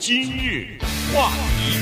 今日话题，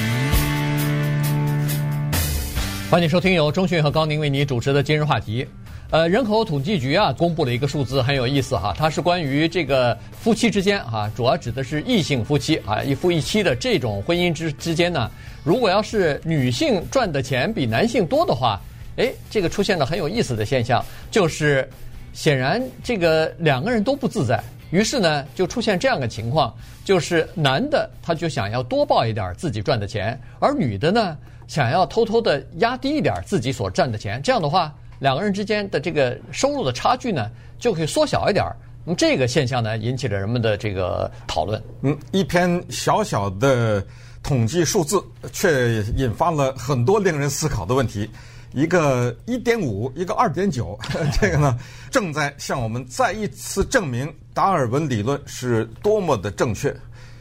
欢迎收听由钟讯和高宁为你主持的今日话题。呃，人口统计局啊公布了一个数字，很有意思哈，它是关于这个夫妻之间啊，主要指的是异性夫妻啊，一夫一妻的这种婚姻之之间呢，如果要是女性赚的钱比男性多的话，哎，这个出现了很有意思的现象，就是显然这个两个人都不自在。于是呢，就出现这样的情况，就是男的他就想要多报一点自己赚的钱，而女的呢，想要偷偷的压低一点自己所赚的钱。这样的话，两个人之间的这个收入的差距呢，就可以缩小一点。那么这个现象呢，引起了人们的这个讨论。嗯，一篇小小的统计数字，却引发了很多令人思考的问题。一个一点五，一个二点九，这个呢，正在向我们再一次证明达尔文理论是多么的正确。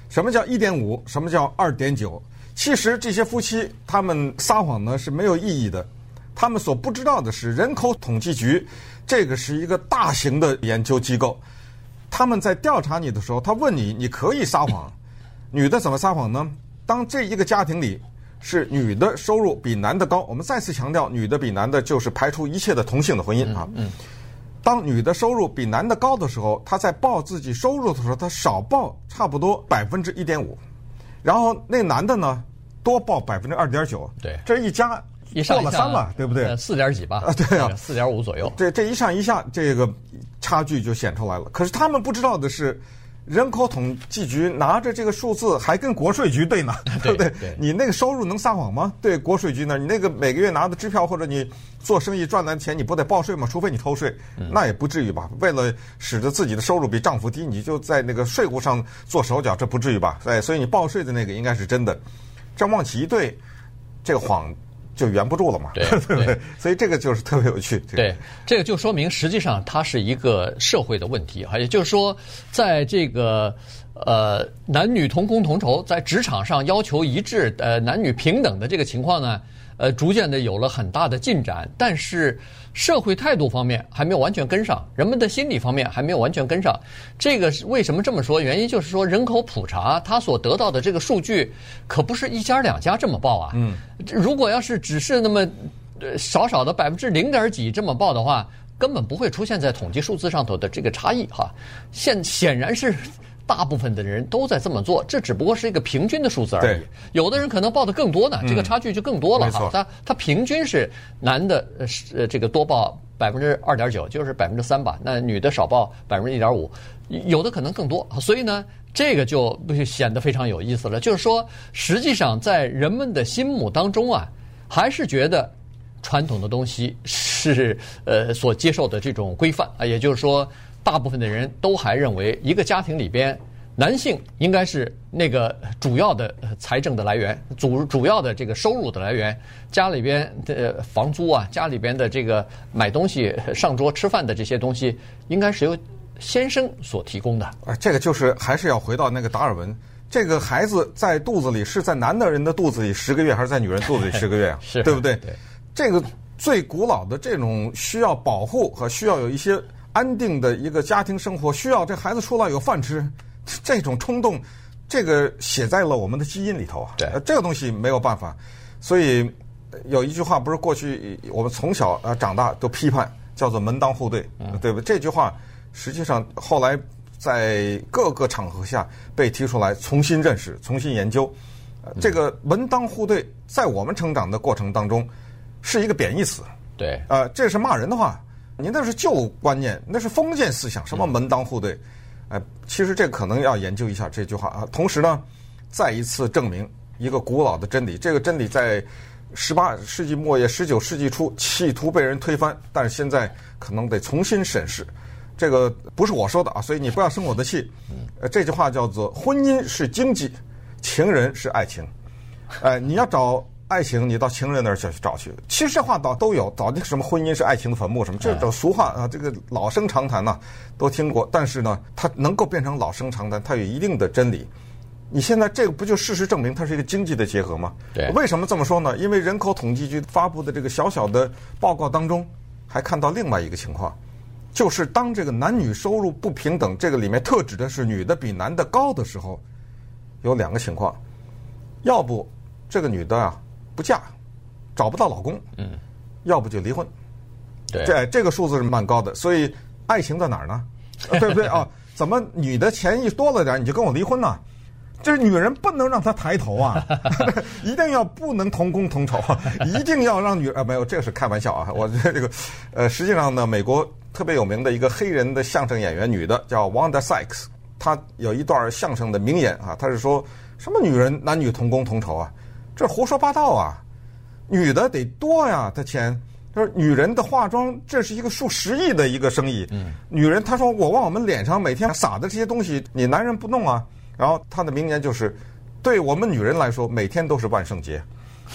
什么叫一点五？什么叫二点九？其实这些夫妻他们撒谎呢是没有意义的。他们所不知道的是，人口统计局这个是一个大型的研究机构。他们在调查你的时候，他问你，你可以撒谎。女的怎么撒谎呢？当这一个家庭里。是女的收入比男的高。我们再次强调，女的比男的就是排除一切的同性的婚姻啊。嗯。当女的收入比男的高的时候，她在报自己收入的时候，她少报差不多百分之一点五，然后那男的呢多报百分之二点九。对。这一加过了三了，对不对？四点几吧。啊，对啊，四点五左右。这这一上一下，这个差距就显出来了。可是他们不知道的是。人口统计局拿着这个数字，还跟国税局对呢，对不对？你那个收入能撒谎吗？对国税局呢？你那个每个月拿的支票或者你做生意赚来的钱，你不得报税吗？除非你偷税，那也不至于吧？为了使得自己的收入比丈夫低，你就在那个税务上做手脚，这不至于吧？哎，所以你报税的那个应该是真的。这往起一对，这个谎。就圆不住了嘛，对 对？所以这个就是特别有趣。对，这个就说明实际上它是一个社会的问题啊，也就是说，在这个呃男女同工同酬，在职场上要求一致，呃男女平等的这个情况呢。呃，逐渐的有了很大的进展，但是社会态度方面还没有完全跟上，人们的心理方面还没有完全跟上。这个是为什么这么说？原因就是说，人口普查他所得到的这个数据，可不是一家两家这么报啊。嗯，如果要是只是那么少少的百分之零点几这么报的话，根本不会出现在统计数字上头的这个差异哈。现显然是。大部分的人都在这么做，这只不过是一个平均的数字而已。有的人可能报的更多呢，这个差距就更多了哈。他他平均是男的呃这个多报百分之二点九，就是百分之三吧。那女的少报百分之一点五，有的可能更多。所以呢，这个就显得非常有意思了。就是说，实际上在人们的心目当中啊，还是觉得传统的东西是呃所接受的这种规范啊，也就是说。大部分的人都还认为，一个家庭里边，男性应该是那个主要的财政的来源，主主要的这个收入的来源。家里边的房租啊，家里边的这个买东西、上桌吃饭的这些东西，应该是由先生所提供的。啊，这个就是还是要回到那个达尔文，这个孩子在肚子里是在男的人的肚子里十个月，还是在女人肚子里十个月啊？是，对不对？对。这个最古老的这种需要保护和需要有一些。安定的一个家庭生活需要这孩子出来有饭吃，这种冲动，这个写在了我们的基因里头啊。对，这个东西没有办法。所以有一句话不是过去我们从小啊长大都批判，叫做门当户对，对不对？这句话实际上后来在各个场合下被提出来重新认识、重新研究。这个门当户对在我们成长的过程当中是一个贬义词。对，呃，这是骂人的话。您那是旧观念，那是封建思想，什么门当户对？哎，其实这可能要研究一下这句话啊。同时呢，再一次证明一个古老的真理，这个真理在十八世纪末叶、十九世纪初企图被人推翻，但是现在可能得重新审视。这个不是我说的啊，所以你不要生我的气。呃，这句话叫做“婚姻是经济，情人是爱情”。哎，你要找。爱情，你到情人那儿去找去。其实这话倒都有，早那什么婚姻是爱情的坟墓什么，这种俗话啊，这个老生常谈呐，都听过。但是呢，它能够变成老生常谈，它有一定的真理。你现在这个不就事实证明它是一个经济的结合吗？对。为什么这么说呢？因为人口统计局发布的这个小小的报告当中，还看到另外一个情况，就是当这个男女收入不平等，这个里面特指的是女的比男的高的时候。有两个情况，要不这个女的啊不嫁，找不到老公，嗯，要不就离婚。对，这这个数字是蛮高的，所以爱情在哪儿呢？对不对啊？怎么女的钱一多了点，你就跟我离婚呢？这女人不能让她抬头啊，一定要不能同工同酬，一定要让女啊没有，这个是开玩笑啊。我觉得这个呃，实际上呢，美国特别有名的一个黑人的相声演员，女的叫 Wanda Sykes，她有一段相声的名言啊，她是说什么女人男女同工同酬啊，这胡说八道啊，女的得多呀，她钱。就是女人的化妆，这是一个数十亿的一个生意。嗯，女人她说我往我们脸上每天撒的这些东西，你男人不弄啊？然后她的名言就是，对我们女人来说，每天都是万圣节。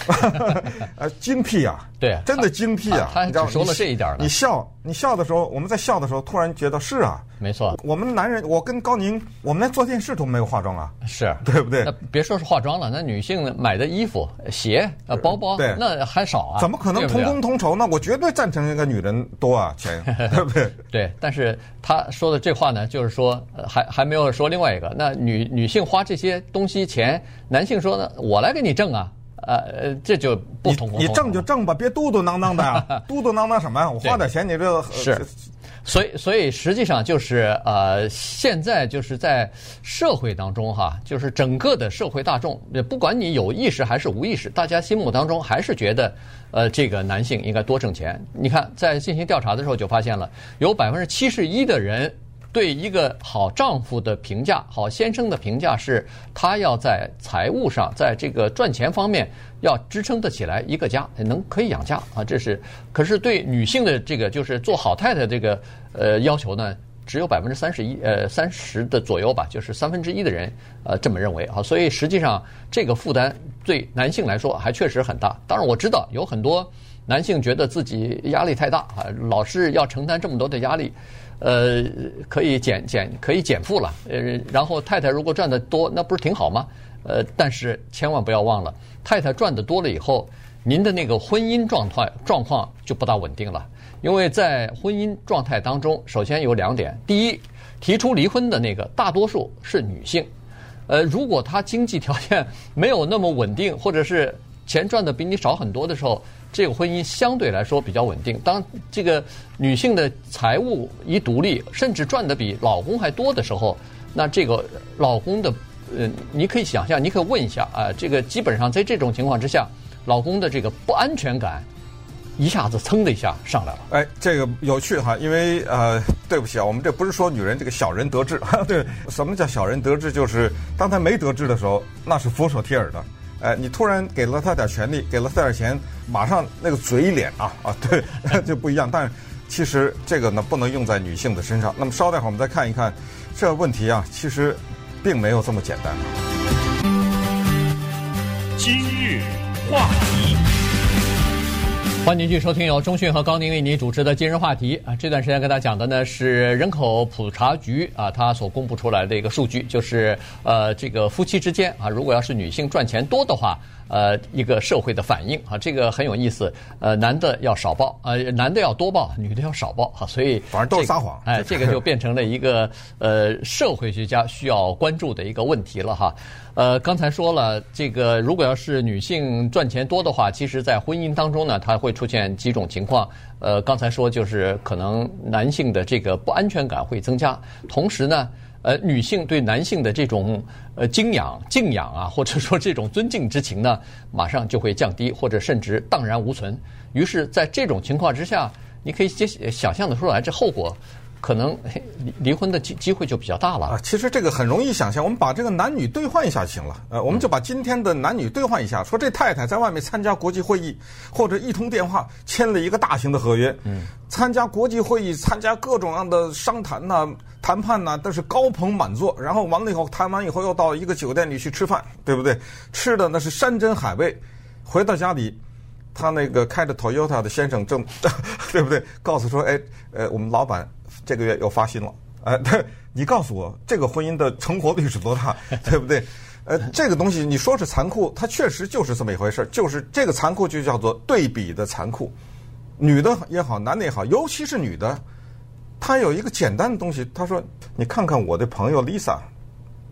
呃，精辟啊，对，真的精辟啊！他只说了这一点。你笑，你笑的时候，我们在笑的时候，突然觉得是啊，没错。我们男人，我跟高宁，我们连做电视都没有化妆啊，是对不对？那别说是化妆了，那女性买的衣服、鞋、呃包包，对，那还少啊？怎么可能同工同酬呢？我绝对赞成一个女人多啊钱，对不对？对，但是他说的这话呢，就是说还还没有说另外一个，那女女性花这些东西钱，男性说呢，我来给你挣啊。呃，这就不同。你挣就挣吧，别嘟嘟囔囔的呀，嘟嘟囔囔什么呀？我花点钱，你这是。所以，所以实际上就是呃，现在就是在社会当中哈，就是整个的社会大众，不管你有意识还是无意识，大家心目当中还是觉得，呃，这个男性应该多挣钱。你看，在进行调查的时候就发现了，有百分之七十一的人。对一个好丈夫的评价，好先生的评价是，他要在财务上，在这个赚钱方面要支撑得起来一个家，能可以养家啊。这是，可是对女性的这个就是做好太太这个呃要求呢，只有百分之三十一呃三十的左右吧，就是三分之一的人呃这么认为啊。所以实际上这个负担对男性来说还确实很大。当然我知道有很多男性觉得自己压力太大啊，老是要承担这么多的压力。呃，可以减减，可以减负了。呃，然后太太如果赚得多，那不是挺好吗？呃，但是千万不要忘了，太太赚得多了以后，您的那个婚姻状态状况就不大稳定了。因为在婚姻状态当中，首先有两点：第一，提出离婚的那个大多数是女性。呃，如果她经济条件没有那么稳定，或者是钱赚的比你少很多的时候，这个婚姻相对来说比较稳定。当这个女性的财务一独立，甚至赚的比老公还多的时候，那这个老公的，呃，你可以想象，你可以问一下啊，这个基本上在这种情况之下，老公的这个不安全感一下子噌的一下上来了。哎，这个有趣哈，因为呃，对不起啊，我们这不是说女人这个小人得志，对，什么叫小人得志？就是当她没得志的时候，那是俯首帖耳的。哎，你突然给了他点权利，给了他点钱，马上那个嘴脸啊啊，对，就不一样。但是其实这个呢，不能用在女性的身上。那么稍待会儿我们再看一看这问题啊，其实并没有这么简单。今日话题。欢迎继续收听由中讯和高宁为您主持的今日话题啊，这段时间跟大家讲的呢是人口普查局啊，它所公布出来的一个数据，就是呃这个夫妻之间啊，如果要是女性赚钱多的话。呃，一个社会的反应啊，这个很有意思。呃，男的要少报，呃，男的要多报，女的要少报，哈，所以 反正都是撒谎。哎，这个就变成了一个呃社会学家需要关注的一个问题了哈。呃，刚才说了，这个如果要是女性赚钱多的话，其实在婚姻当中呢，它会出现几种情况。呃，刚才说就是可能男性的这个不安全感会增加，同时呢。呃，女性对男性的这种呃敬仰、敬仰啊，或者说这种尊敬之情呢，马上就会降低，或者甚至荡然无存。于是，在这种情况之下，你可以想象的出来，这后果。可能 离婚的机机会就比较大了啊！其实这个很容易想象，我们把这个男女兑换一下就行了。呃，我们就把今天的男女兑换一下，说这太太在外面参加国际会议，或者一通电话签了一个大型的合约，嗯，参加国际会议，参加各种样的商谈呐、谈判呢，都是高朋满座。然后完了以后，谈完以后又到一个酒店里去吃饭，对不对？吃的那是山珍海味。回到家里，他那个开着 Toyota 的先生正，对不对？告诉说，哎，呃，我们老板。这个月又发薪了，哎，你告诉我这个婚姻的成活率是多大，对不对？呃，这个东西你说是残酷，它确实就是这么一回事儿，就是这个残酷就叫做对比的残酷。女的也好，男的也好，尤其是女的，她有一个简单的东西，他说：“你看看我的朋友 Lisa，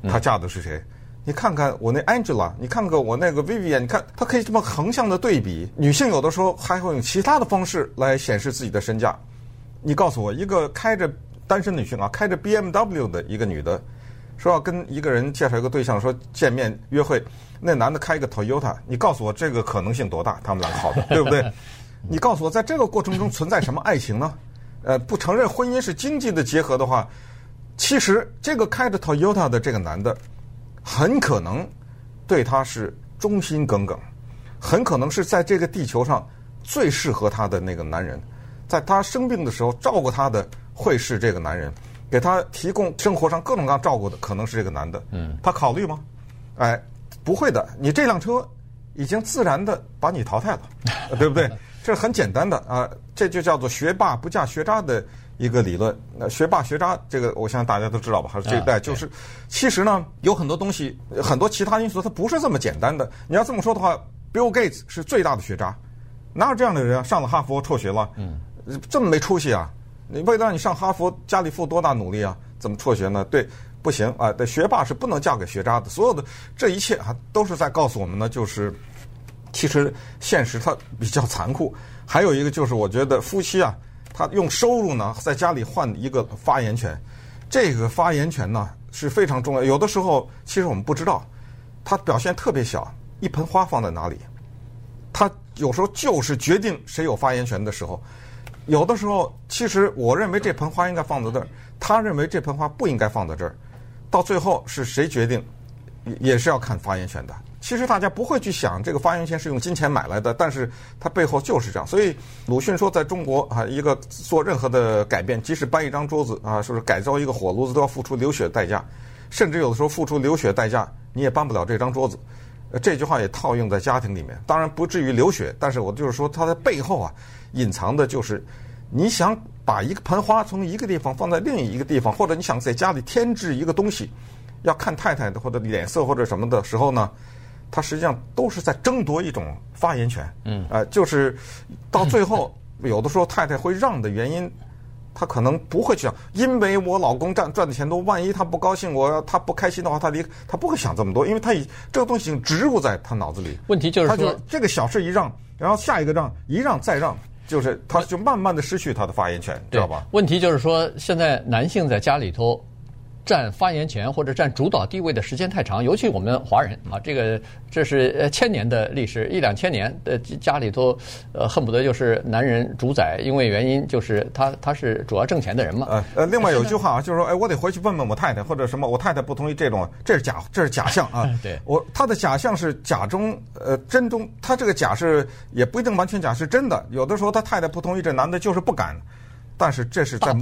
她嫁的是谁？你看看我那 Angela，你看看我那个 Vivian，你看他可以这么横向的对比。女性有的时候还会用其他的方式来显示自己的身价。你告诉我，一个开着单身女性啊，开着 BMW 的一个女的，说要跟一个人介绍一个对象，说见面约会，那男的开一个 Toyota，你告诉我这个可能性多大？他们俩好的，对不对？你告诉我，在这个过程中存在什么爱情呢？呃，不承认婚姻是经济的结合的话，其实这个开着 Toyota 的这个男的。很可能对他是忠心耿耿，很可能是在这个地球上最适合他的那个男人，在他生病的时候照顾他的会是这个男人，给他提供生活上各种各样照顾的可能是这个男的。嗯，他考虑吗？哎，不会的，你这辆车已经自然的把你淘汰了，对不对？这是很简单的啊，这就叫做学霸不嫁学渣的。一个理论，那学霸学渣这个，我相信大家都知道吧？还是这一代就是，其实呢，有很多东西，很多其他因素，它不是这么简单的。你要这么说的话，Bill Gates 是最大的学渣，哪有这样的人啊？上了哈佛辍学了，嗯，这么没出息啊？你为了让你上哈佛，家里付多大努力啊？怎么辍学呢？对，不行啊！对，学霸是不能嫁给学渣的。所有的这一切啊，都是在告诉我们呢，就是其实现实它比较残酷。还有一个就是，我觉得夫妻啊。他用收入呢，在家里换一个发言权，这个发言权呢是非常重要。有的时候，其实我们不知道，他表现特别小，一盆花放在哪里，他有时候就是决定谁有发言权的时候。有的时候，其实我认为这盆花应该放在这儿，他认为这盆花不应该放在这儿，到最后是谁决定，也是要看发言权的。其实大家不会去想这个发言权是用金钱买来的，但是它背后就是这样。所以鲁迅说，在中国啊，一个做任何的改变，即使搬一张桌子啊，说是改造一个火炉子，都要付出流血代价，甚至有的时候付出流血代价，你也搬不了这张桌子。这句话也套用在家庭里面，当然不至于流血，但是我就是说，它的背后啊，隐藏的就是你想把一个盆花从一个地方放在另一个地方，或者你想在家里添置一个东西，要看太太的或者脸色或者什么的时候呢？他实际上都是在争夺一种发言权，嗯，呃，就是到最后，有的时候太太会让的原因，他可能不会去想，因为我老公赚赚的钱多，万一他不高兴，我他不开心的话，他离他不会想这么多，因为他已这个东西已经植入在他脑子里。问题就是说，他就这个小事一让，然后下一个让一让再让，就是他就慢慢的失去他的发言权，知道吧？问题就是说，现在男性在家里头。占发言权或者占主导地位的时间太长，尤其我们华人啊，这个这是呃千年的历史，一两千年的家里头，呃恨不得就是男人主宰，因为原因就是他他是主要挣钱的人嘛。呃呃，另外有一句话啊，就是说，哎，我得回去问问我太太或者什么，我太太不同意这种，这是假，这是假象啊。对，我他的假象是假中呃真中，他这个假是也不一定完全假，是真的。有的时候他太太不同意，这男的就是不敢。但是这是在，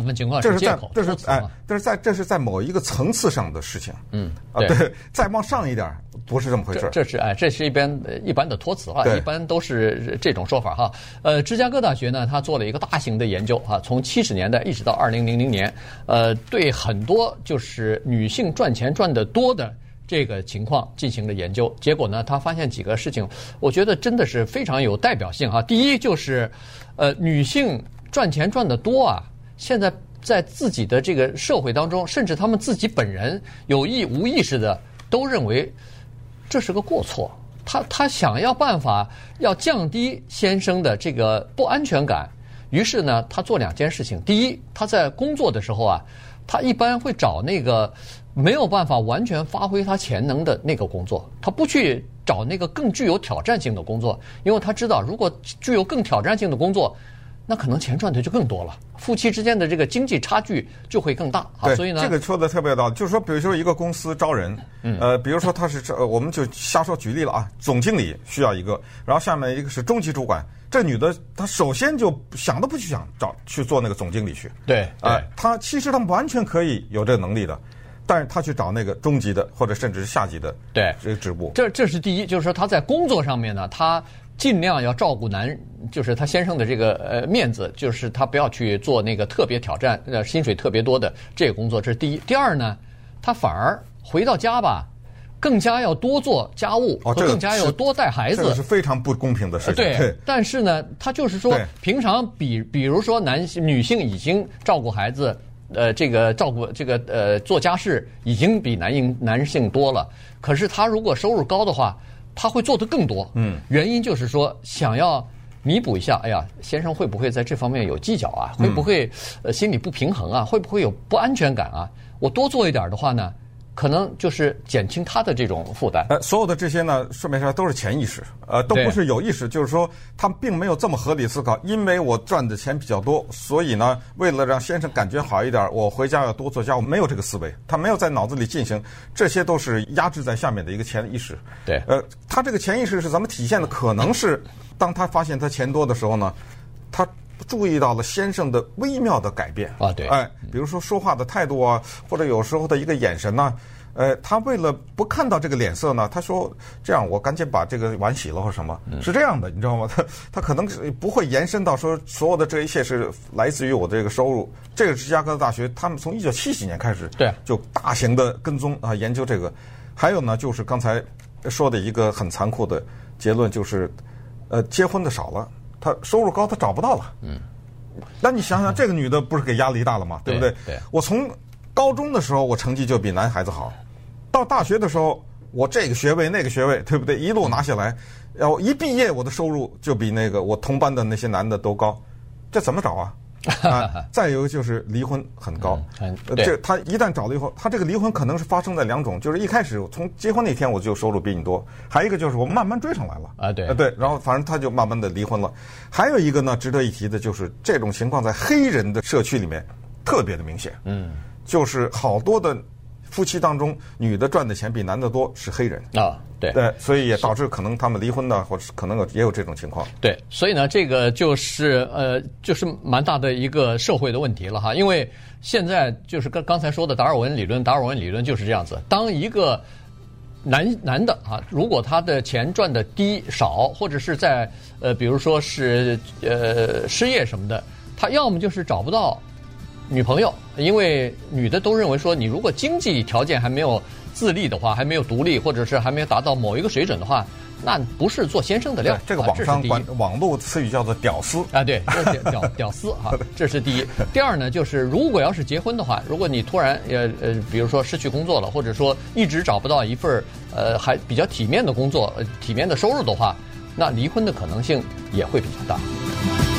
这是在，这是哎，这是在，这是在某一个层次上的事情。嗯，啊，对，再往上一点，不是这么回事。这是哎，这是一边一般的托词啊，一般都是这种说法哈。呃，芝加哥大学呢，他做了一个大型的研究啊，从七十年代一直到二零零零年，呃，对很多就是女性赚钱赚得多的这个情况进行了研究。结果呢，他发现几个事情，我觉得真的是非常有代表性哈。第一就是，呃，女性。赚钱赚得多啊！现在在自己的这个社会当中，甚至他们自己本人有意无意识的都认为这是个过错。他他想要办法要降低先生的这个不安全感，于是呢，他做两件事情。第一，他在工作的时候啊，他一般会找那个没有办法完全发挥他潜能的那个工作，他不去找那个更具有挑战性的工作，因为他知道，如果具有更挑战性的工作，那可能钱赚的就更多了，夫妻之间的这个经济差距就会更大。对，所以呢，这个说的特别到，就是说，比如说一个公司招人，嗯，呃，比如说他是，我们就瞎说举例了啊，总经理需要一个，然后下面一个是中级主管，这女的她首先就想都不去想找去做那个总经理去。对，啊、呃，她其实她完全可以有这个能力的，但是她去找那个中级的或者甚至是下级的，对，这个职务。这这是第一，就是说她在工作上面呢，她。尽量要照顾男，就是他先生的这个呃面子，就是他不要去做那个特别挑战、呃薪水特别多的这个工作，这是第一。第二呢，他反而回到家吧，更加要多做家务，哦，更加要多带孩子，这个是非常不公平的事情。对，对，但是呢，他就是说，平常比比如说男性、女性已经照顾孩子。呃这个照顾这个呃做家事已经比男性男性多了，可是他如果收入高的话，他会做的更多。嗯，原因就是说想要弥补一下，哎呀，先生会不会在这方面有计较啊？会不会呃心里不平衡啊？会不会有不安全感啊？我多做一点的话呢？可能就是减轻他的这种负担。呃，所有的这些呢，顺便说都是潜意识，呃，都不是有意识。就是说，他并没有这么合理思考。因为我赚的钱比较多，所以呢，为了让先生感觉好一点，我回家要多做家务。没有这个思维，他没有在脑子里进行。这些都是压制在下面的一个潜意识。对。呃，他这个潜意识是怎么体现的？可能是当他发现他钱多的时候呢，他注意到了先生的微妙的改变。啊，对。哎，比如说说话的态度啊，或者有时候的一个眼神呐。呃，他为了不看到这个脸色呢，他说：“这样，我赶紧把这个碗洗了或什么。”是这样的，你知道吗？他 他可能不会延伸到说所有的这一切是来自于我的这个收入。这个芝加哥的大学，他们从一九七几年开始，对，就大型的跟踪啊研究这个。还有呢，就是刚才说的一个很残酷的结论，就是呃，结婚的少了，他收入高，他找不到了。嗯，那你想想，这个女的不是给压力大了吗？对不对？对，我从高中的时候，我成绩就比男孩子好。到大学的时候，我这个学位那个学位，对不对？一路拿下来，然后一毕业，我的收入就比那个我同班的那些男的都高，这怎么找啊？啊，再有就是离婚很高，嗯，这他一旦找了以后，他这个离婚可能是发生在两种，就是一开始从结婚那天我就收入比你多，还有一个就是我慢慢追上来了。啊，对，对，然后反正他就慢慢的离婚了。还有一个呢，值得一提的就是这种情况在黑人的社区里面特别的明显，嗯，就是好多的。夫妻当中，女的赚的钱比男的多，是黑人。啊，对对，所以也导致可能他们离婚呢，或者可能有也有这种情况。对，所以呢，这个就是呃，就是蛮大的一个社会的问题了哈。因为现在就是刚刚才说的达尔文理论，达尔文理论就是这样子：当一个男男的啊，如果他的钱赚的低少，或者是在呃，比如说是呃失业什么的，他要么就是找不到。女朋友，因为女的都认为说，你如果经济条件还没有自立的话，还没有独立，或者是还没有达到某一个水准的话，那不是做先生的料。这个网上管网络词语叫做“屌丝”啊，对，屌屌 屌丝哈，这是第一。第二呢，就是如果要是结婚的话，如果你突然呃呃，比如说失去工作了，或者说一直找不到一份呃还比较体面的工作、呃、体面的收入的话，那离婚的可能性也会比较大。